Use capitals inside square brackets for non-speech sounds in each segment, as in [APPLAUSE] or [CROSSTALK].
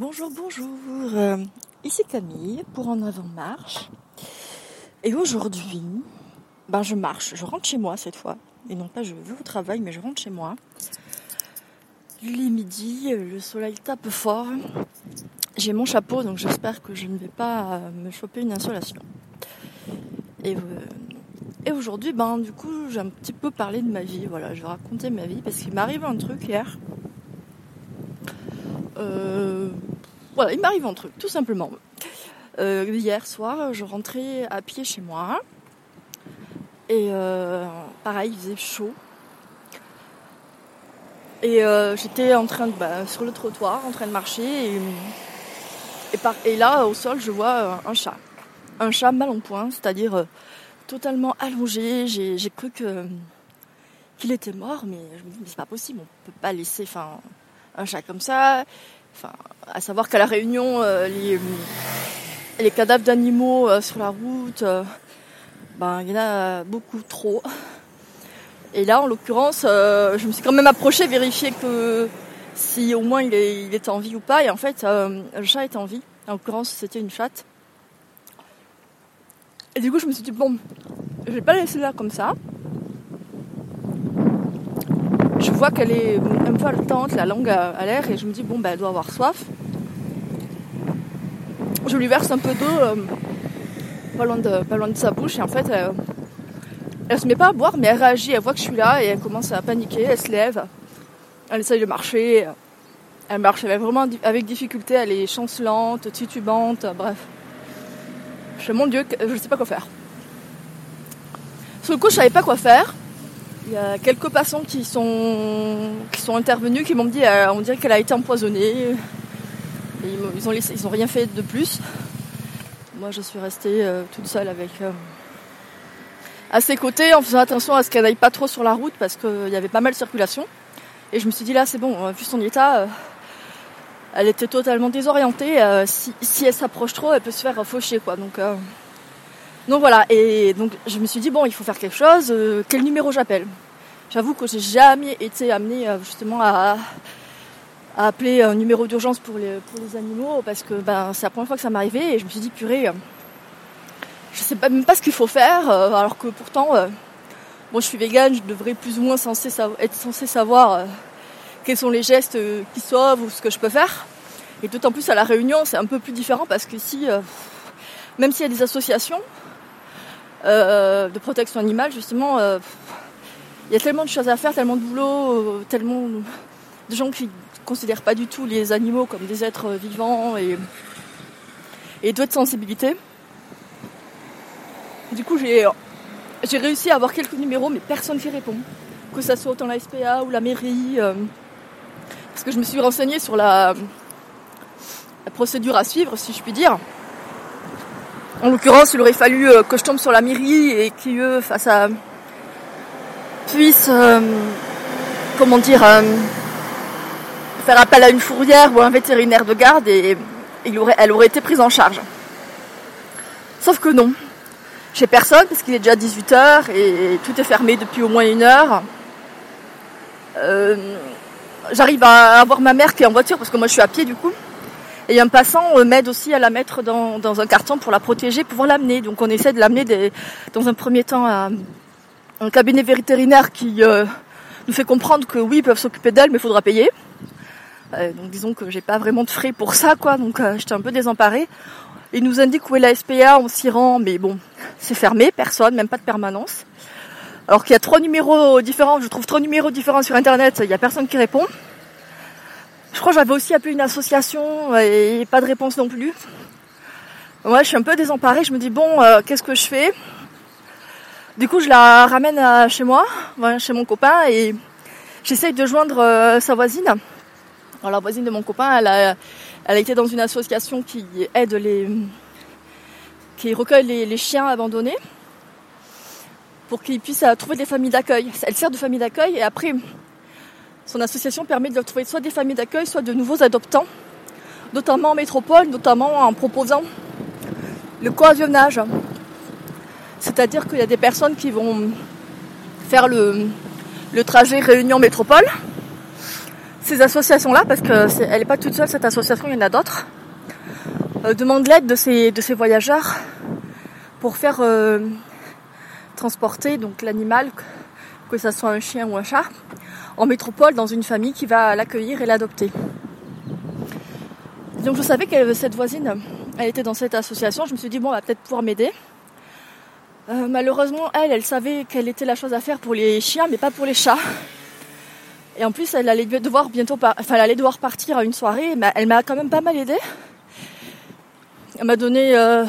Bonjour, bonjour. Euh, ici Camille pour En Avant Marche. Et aujourd'hui, ben je marche, je rentre chez moi cette fois. Et non pas je vais au travail, mais je rentre chez moi. Il est midi, le soleil tape fort. J'ai mon chapeau, donc j'espère que je ne vais pas me choper une insolation. Et, euh, et aujourd'hui, ben du coup, j'ai un petit peu parlé de ma vie. Voilà, je vais raconter ma vie parce qu'il m'arrive un truc hier. Euh, voilà, il m'arrive un truc, tout simplement. Euh, hier soir, je rentrais à pied chez moi. Et euh, pareil, il faisait chaud. Et j'étais en train de bah, sur le trottoir, en train de marcher. Et, là, au sol, je vois un chat. Un chat mal en point, c'est-à-dire totalement allongé. J'ai cru que qu'il était mort, mais je me dis, c'est pas possible, on peut pas laisser un chat comme ça. À savoir qu'à la Réunion, euh, les, cadavres d'animaux euh, sur la route, euh, ben, il y en a beaucoup trop. Et là, en l'occurrence, je me suis quand même approchée, vérifier que si au moins il, il, était en vie ou pas. Et en fait, le chat était en vie. En l'occurrence, c'était une chatte. Et du coup, je me suis dit, bon, je vais pas laisser là comme ça je vois qu'elle est un peu haletante, la langue à, l'air, et je me dis, bon, ben, elle doit avoir soif. Je lui verse un peu d'eau, euh, pas, loin de, pas loin de sa bouche, et en fait, elle, elle se met pas à boire, mais elle réagit, elle voit que je suis là, et elle commence à paniquer, elle se lève, elle essaye de marcher, elle marche vraiment avec difficulté, elle est chancelante, titubante, bref. Je fais, mon Dieu, je ne sais pas quoi faire. Sur le coup, je savais pas quoi faire. Il y a quelques passants qui sont, qui sont intervenus, qui m'ont dit euh, on dirait qu'elle a été empoisonnée. ils, ont ils ont rien fait de plus. Moi, je suis restée euh, toute seule avec euh, à ses côtés en faisant attention à ce qu'elle n'aille pas trop sur la route parce qu'il y avait pas mal de circulation. Et je me suis dit là, c'est bon, vu son état, elle était totalement désorientée. Si, si, elle s'approche trop, elle peut se faire faucher, quoi. Donc donc voilà, et donc je me suis dit, bon, il faut faire quelque chose, euh, quel numéro j'appelle? J'avoue que j'ai jamais été amenée euh, justement à, appeler un numéro d'urgence pour les, pour les animaux, parce que ben, c'est la première fois que ça m'arrivait, et je me suis dit, purée, euh, je sais même pas ce qu'il faut faire, alors que pourtant, bon, je suis végane, je devrais plus ou moins être censé savoir quels sont les gestes qui sauvent ou ce que je peux faire. Et d'autant plus à la Réunion, c'est un peu plus différent parce que si, même s'il y a des associations, euh, de protection animale, justement, euh, il y a tellement de choses à faire, tellement de boulot, euh, tellement de gens qui ne considèrent pas du tout les animaux comme des êtres vivants et, et d'autres sensibilités. Du coup, j'ai, j'ai réussi à avoir quelques numéros, mais personne qui répond. Que ça soit autant la SPA ou la mairie. parce que je me suis renseignée sur la procédure à suivre, si je puis dire. En l'occurrence, il aurait fallu euh, que je tombe sur la mairie et qu'eux, face à puissent, euh, comment dire, euh, faire appel à une fourrière ou un vétérinaire de garde et, elle aurait été prise en charge. Sauf que non. J'ai personne parce qu'il est déjà 18h et tout est fermé depuis au moins une heure. J'arrive à avoir ma mère qui est en voiture parce que moi je suis à pied du coup. Et un passant euh, m'aide aussi à la mettre dans, un carton pour la protéger, pouvoir l'amener. Donc on essaie de l'amener dans un premier temps à un cabinet vétérinaire qui euh, nous fait comprendre que oui, ils peuvent s'occuper d'elle, mais il faudra payer. Euh, donc disons que j'ai pas vraiment de frais pour ça, quoi. Donc j'étais un peu désemparée. Il nous indique où est la SPA, on s'y rend, mais bon, c'est fermé, personne, même pas de permanence. Alors qu'il y a trois numéros différents, je trouve trois numéros différents sur internet, il y a personne qui répond. Je crois que j'avais aussi appelé une association et pas de réponse non plus. Moi, je suis un peu désemparée. Je me dis bon, euh, qu'est-ce que je fais? Du coup, je la ramène chez moi, chez mon copain, et j'essaye de joindre euh, sa voisine. Alors, la voisine de mon copain, elle a, elle a été dans une association qui aide les, qui recueille les, les chiens abandonnés pour qu'ils puissent euh, trouver des familles d'accueil. Elle sert de famille d'accueil et après, son association permet de trouver soit des familles d'accueil, soit de nouveaux adoptants, notamment en métropole, notamment en proposant le coavionnage. C'est-à-dire qu'il y a des personnes qui vont faire le, trajet Réunion Métropole, ces associations-là, parce qu'elle n'est pas toute seule, cette association, il y en a d'autres, euh, demandent l'aide de ces, voyageurs pour faire euh, transporter l'animal, que ce soit un chien ou un chat, en métropole dans une famille qui va l'accueillir et l'adopter. Donc je savais que cette voisine, elle était dans cette association. Je me suis dit bon, elle va peut-être pouvoir m'aider. Euh, malheureusement, elle, elle savait quelle était la chose à faire pour les chiens, mais pas pour les chats. Et en plus, elle allait devoir bientôt, enfin, elle allait devoir partir à une soirée. Mais elle m'a quand même pas mal aidé. Elle m'a donné euh,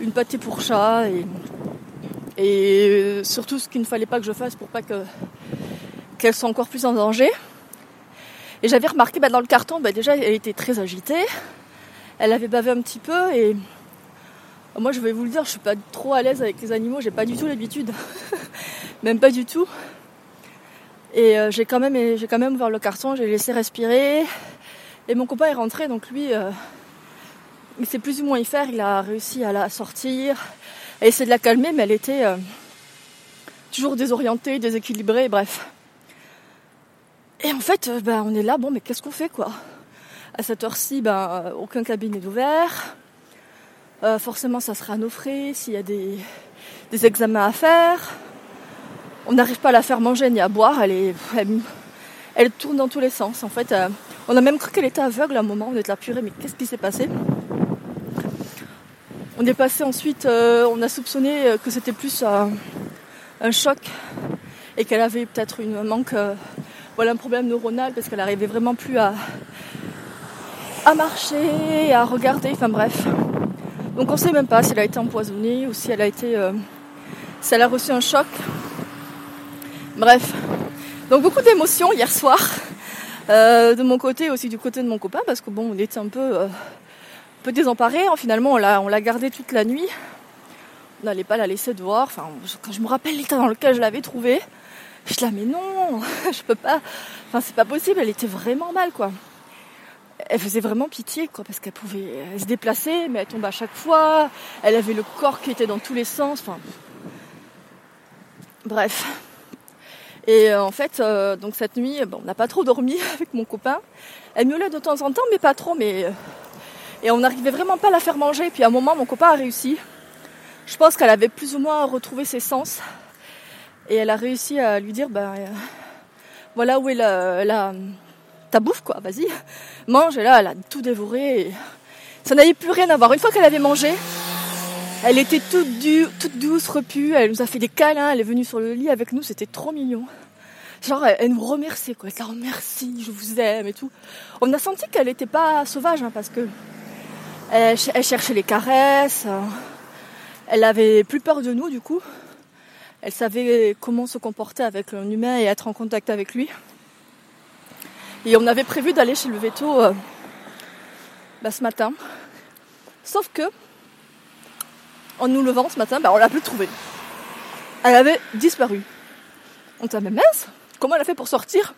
une pâtée pour chat et, et euh, surtout ce qu'il ne fallait pas que je fasse pour pas que qu'elle soit encore plus en danger. Et j'avais remarqué bah, dans le carton, bah, déjà, elle était très agitée. Elle avait bavé un petit peu et moi, je vais vous le dire, je suis pas trop à l'aise avec les animaux. J'ai pas du tout l'habitude, [LAUGHS] même pas du tout. Et euh, j'ai quand même, j'ai quand même ouvert le carton, j'ai laissé respirer. Et mon copain est rentré, donc lui, euh, il sait plus ou moins y faire. Il a réussi à la sortir, à essayer de la calmer, mais elle était euh, toujours désorientée, déséquilibrée, bref. Et en fait, ben, on est là, bon, mais qu'est-ce qu'on fait, quoi? À cette heure-ci, ben, aucun cabinet ouvert. forcément, ça sera à nos frais s'il y a des, des examens à faire on n'arrive pas à la faire manger ni à boire. Elle, est, elle, tourne dans tous les sens. En fait, euh, on a même cru qu'elle était aveugle à un moment. On est là, purée, mais qu'est-ce qui s'est passé? On est passé ensuite, euh, on a soupçonné euh, que c'était plus un choc et qu'elle avait peut-être une manque, voilà, un problème neuronal parce qu'elle n'arrivait vraiment plus à, marcher, à regarder. Enfin bref. Donc on ne sait même pas si elle a été empoisonnée ou si elle a été, si elle a reçu un choc. Bref, donc beaucoup d'émotions hier soir, euh, de mon côté aussi du côté de mon copain, parce que bon, on était un peu, euh, un peu désemparés. Hein. Finalement, on l'a, on gardé toute la nuit. On n'allait pas la laisser dehors. Enfin, quand je me rappelle l'état dans lequel je l'avais trouvée, je la mais non, [LAUGHS] je peux pas. Enfin, c'est pas possible. Elle était vraiment mal, quoi. Elle faisait vraiment pitié, quoi, parce qu'elle pouvait se déplacer, mais elle tombait à chaque fois. Elle avait le corps qui était dans tous les sens. Enfin, bref. Et euh, en fait, euh, donc cette nuit, bon, on n'a pas trop dormi [LAUGHS] avec mon copain. Elle miaulait de temps en temps, mais pas trop. Mais euh, et on n'arrivait vraiment pas à la faire manger. Puis à un moment, mon copain a réussi. Je pense qu'elle avait plus ou moins retrouvé ses sens. Et elle a réussi à lui dire, ben voilà où est la, la ta bouffe quoi. Vas-y, mange. Et là, elle a tout dévoré. ça n'avait plus rien à voir. Une fois qu'elle avait mangé, elle était toute, toute douce, repue, elle nous a fait des câlins, elle est venue sur le lit avec nous, c'était trop mignon. Genre, elle, nous remerciait, quoi. Elle dit, merci, je vous aime et tout. On a senti qu'elle n'était pas sauvage, hein, parce que elle, cherchait les caresses, hein. elle avait plus peur de nous, du coup. Elle savait comment se comporter avec un humain et être en contact avec lui. Et on avait prévu d'aller chez le veto euh, bah, ce matin. Sauf que en nous levant ce matin, bah, on l'a plus trouvée. Elle avait disparu. On t'a mais mince, comment elle a fait pour sortir?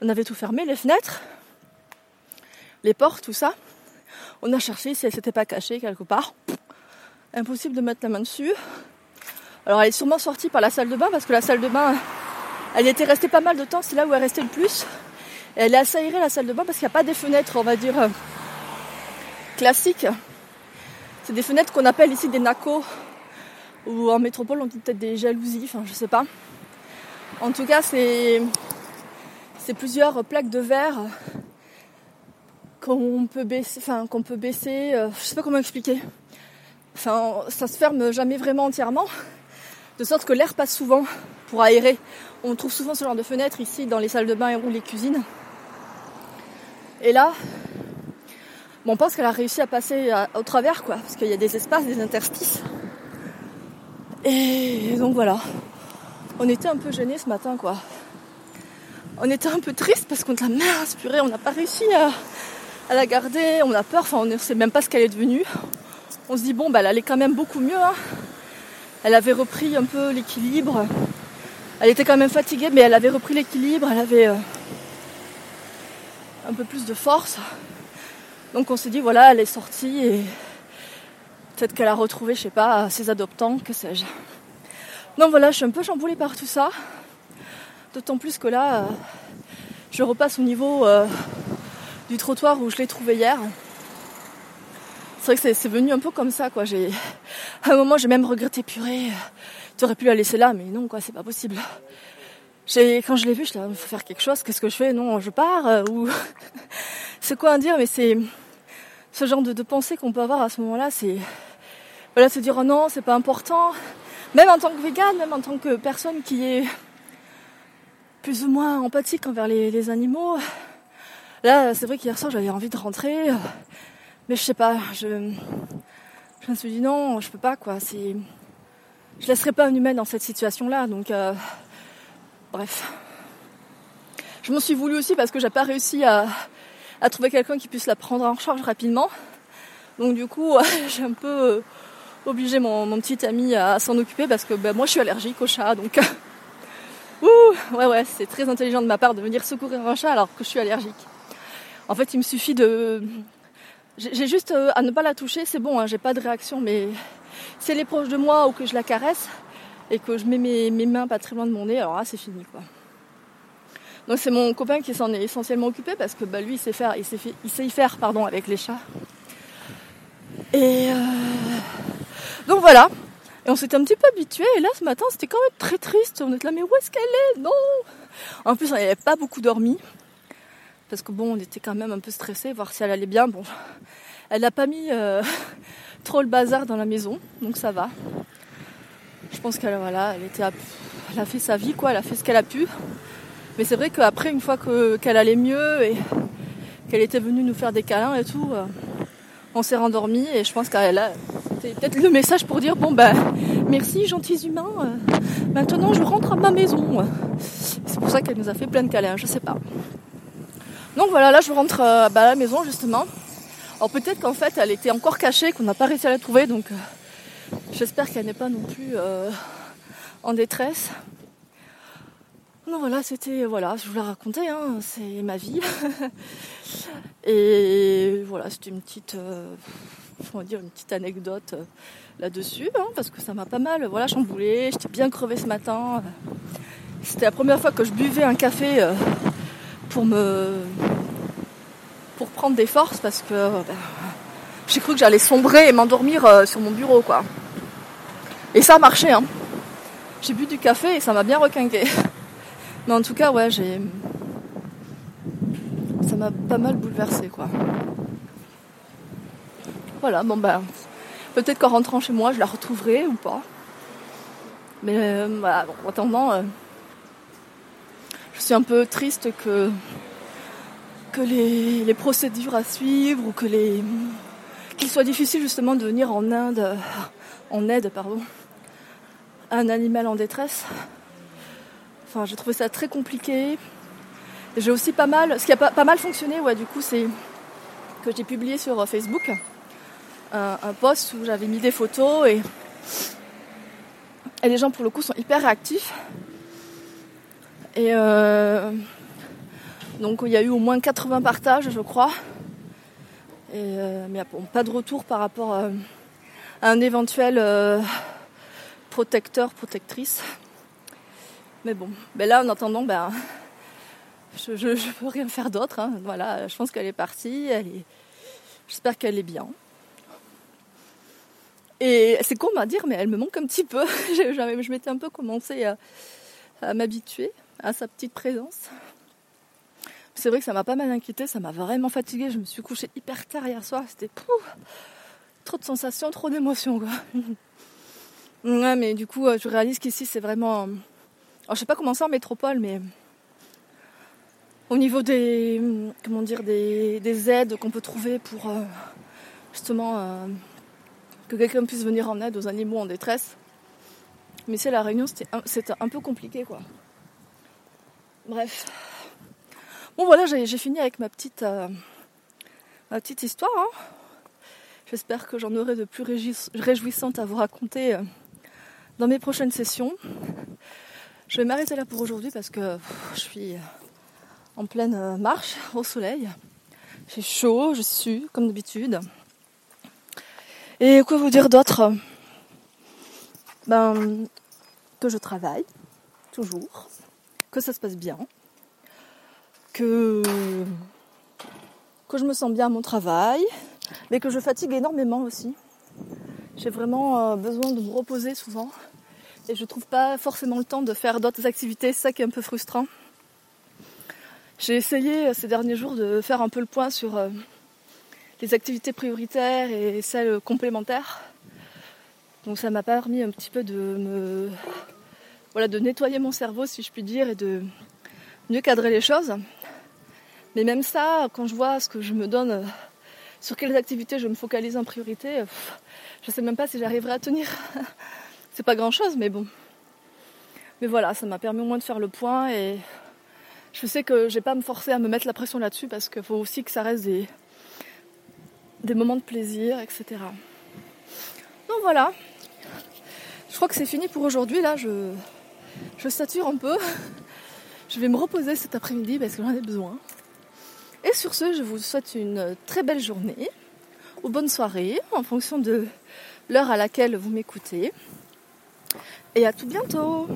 On avait tout fermé, les fenêtres, les portes, tout ça. On a cherché si elle s'était pas cachée quelque part. Impossible de mettre la main dessus. Alors elle est sûrement sortie par la salle de bain parce que la salle de bain, elle était restée pas mal de temps, c'est là où elle restait le plus. Elle est assez la salle de bain parce qu'il n'y a pas des fenêtres, on va dire, euh, classiques. C'est des fenêtres qu'on appelle ici des nacos. Ou en métropole, on dit peut-être des jalousies, enfin, je sais pas. En tout cas, c'est, c'est plusieurs plaques de verre qu'on peut baisser, enfin, qu'on peut baisser, euh, je sais pas comment expliquer. Enfin, ça se ferme jamais vraiment entièrement, de sorte que l'air passe souvent pour aérer. On trouve souvent ce genre de fenêtres ici dans les salles de bain ou les cuisines. Et là, on pense qu'elle a réussi à passer au travers, quoi, parce qu'il y a des espaces, des interstices. Et donc voilà. On était un peu gênés ce matin, quoi. On était un peu triste parce qu'on a main inspiré, on n'a pas réussi à, la garder, on a peur, on ne sait même pas ce qu'elle est devenue. On se dit bon bah elle allait quand même beaucoup mieux. Hein. Elle avait repris un peu l'équilibre. Elle était quand même fatiguée, mais elle avait repris l'équilibre, elle avait euh, un peu plus de force. Donc on s'est dit voilà, elle est sortie et peut-être qu'elle a retrouvé, je sais pas, ses adoptants, que sais-je. Donc voilà, je suis un peu chamboulée par tout ça. D'autant plus que là, je repasse au niveau euh, du trottoir où je l'ai trouvé hier. C'est vrai que c'est venu un peu comme ça, quoi. J'ai, à un moment, j'ai même regretté purée. Tu aurais pu la laisser là, mais non, quoi, c'est pas possible. J'ai, quand je l'ai vu, je il faut faire quelque chose. Qu'est-ce que je fais? Non, je pars euh, ou [LAUGHS] c'est quoi à dire Mais c'est ce genre de, de pensée qu'on peut avoir à ce moment-là. C'est voilà, se dire oh non, c'est pas important. Même en tant que végane, même en tant que personne qui est plus ou moins empathique envers les, animaux. Là, c'est vrai qu'hier soir, j'avais envie de rentrer, mais je sais pas, je, je me suis dit non, je peux pas quoi. C'est, je laisserai pas un humain dans cette situation-là, donc euh, bref. Je m'en suis voulu aussi parce que j'ai pas réussi à, trouver quelqu'un qui puisse la prendre en charge rapidement. Donc du coup, [LAUGHS] j'ai un peu euh, obligé mon, mon, petit ami à s'en occuper parce que ben, moi je suis allergique au chat, donc [LAUGHS] Ouh, ouais, ouais, c'est très intelligent de ma part de venir secourir un chat alors que je suis allergique. En fait, il me suffit de. J'ai juste euh, à ne pas la toucher, c'est bon, hein, j'ai pas de réaction, mais si elle est proche de moi ou que je la caresse et que je mets mes, mains pas très loin de mon nez, alors là, c'est fini, quoi. Donc c'est mon copain qui s'en est essentiellement occupé parce que bah, lui, il sait faire, il sait, y faire, pardon, avec les chats. Et euh... donc voilà, et on s'était un petit peu habitué. Et là, ce matin, c'était quand même très triste. On était là, mais où est-ce qu'elle est? Non En plus, on n'avait pas beaucoup dormi. Parce que bon, on était quand même un peu stressé, voir si elle allait bien. Bon, [LAUGHS] elle n'a pas mis euh, [LAUGHS] trop le bazar dans la maison, donc ça va. Je pense qu'elle voilà, elle était, a fait sa vie, quoi. Elle a fait ce qu'elle a pu. Mais c'est vrai qu'après, une fois qu'elle allait mieux et qu'elle était venue nous faire des câlins et tout, euh, on s'est rendormi et je pense qu'elle a c'était peut-être le message pour dire bon ben merci gentils humains. Euh, maintenant je rentre à ma maison. C'est pour ça qu'elle nous a fait plein de câlins, je sais pas. Donc voilà, là je rentre euh, bah, à la maison justement. Alors peut-être qu'en fait elle était encore cachée, qu'on n'a pas réussi à la trouver, donc euh, j'espère qu'elle n'est pas non plus en détresse. Non voilà, c'était voilà, je vous l'ai raconté, hein, c'est ma vie. [LAUGHS] Et voilà, c'était une petite va dire une petite anecdote euh, là-dessus, hein, parce que ça m'a pas mal voilà, chamboulé. J'étais bien crevée ce matin. C'était la première fois que je buvais un café euh, pour me pour prendre des forces parce que euh, ben, j'ai cru que j'allais sombrer et m'endormir sur mon bureau quoi. Et ça a marché hein. J'ai bu du café et ça m'a bien requinqué. [LAUGHS] Mais en tout cas ouais j'ai ça m'a pas mal bouleversé quoi. Voilà, bon ben, peut-être qu'en rentrant chez moi, je la retrouverai ou pas. Mais euh, voilà, en attendant, euh, suis un peu triste que, que les, procédures à suivre ou que les qu'il soit difficile justement de venir en Inde, en aide, pardon, à un animal en détresse. Enfin, j'ai trouvé ça très compliqué. J'ai aussi pas mal, ce qui a pas, pas mal fonctionné, ouais, du coup, c'est que j'ai publié sur Facebook un, post où j'avais mis des photos et, et les gens pour le coup sont hyper réactifs. Et euh, donc il y a eu au moins 80 partages je crois. Et, euh, mais pas de retour par rapport à, un éventuel euh, protecteur, protectrice. Mais bon, ben là en attendant, ben, je ne peux rien faire d'autre. Hein. Voilà, je pense qu'elle est partie. J'espère qu'elle est bien. Et c'est con à dire, mais elle me manque un petit peu. [LAUGHS] je m'étais un peu commencé à, m'habituer à sa petite présence. C'est vrai que ça m'a pas mal inquiété, ça m'a vraiment fatiguée. Je me suis couchée hyper tard hier soir. C'était trop de sensations, trop d'émotions. [LAUGHS] Mais du coup, euh, je réalise qu'ici, c'est vraiment. Alors, je sais pas comment c'est en métropole, mais au niveau des comment dire des, aides qu'on peut trouver pour euh, justement euh, que quelqu'un puisse venir en aide aux animaux en détresse. Mais c'est la réunion, c'était un, un, peu compliqué quoi. Bref. Bon voilà, j'ai fini avec ma petite, euh, histoire. Hein. J'espère que j'en aurai de plus réjouissantes à vous raconter euh, dans mes prochaines sessions. Je vais m'arrêter là pour aujourd'hui parce que je suis en pleine marche au soleil. J'ai chaud, je suis comme d'habitude. Et quoi vous dire d'autre? Ben que je travaille toujours, que ça se passe bien, que, je me sens bien à mon travail, mais que je fatigue énormément aussi. J'ai vraiment euh, besoin de me reposer souvent et je trouve pas forcément le temps de faire d'autres activités, c'est ça qui est un peu frustrant. J'ai essayé euh, ces derniers jours de faire un peu le point sur euh, les activités prioritaires et celles complémentaires. Donc ça m'a permis un petit peu de me voilà de nettoyer mon cerveau si je puis dire et de mieux cadrer les choses. Mais même ça, quand je vois ce que je me donne, euh, sur quelles activités je me focalise en priorité, je sais même pas si j'arriverai à tenir. [LAUGHS] C'est pas grand chose, mais bon. Mais voilà, ça m'a permis au moins de faire le point et je sais que je vais pas me forcer à me mettre la pression là-dessus parce qu'il faut aussi que ça reste des, moments de plaisir, etc. Donc voilà. Je crois que c'est fini pour aujourd'hui. Là, je sature un peu. Je vais me reposer cet après-midi parce que j'en ai besoin. Et sur ce, je vous souhaite une très belle journée ou bonne soirée en fonction de l'heure à laquelle vous m'écoutez. Et à tout bientôt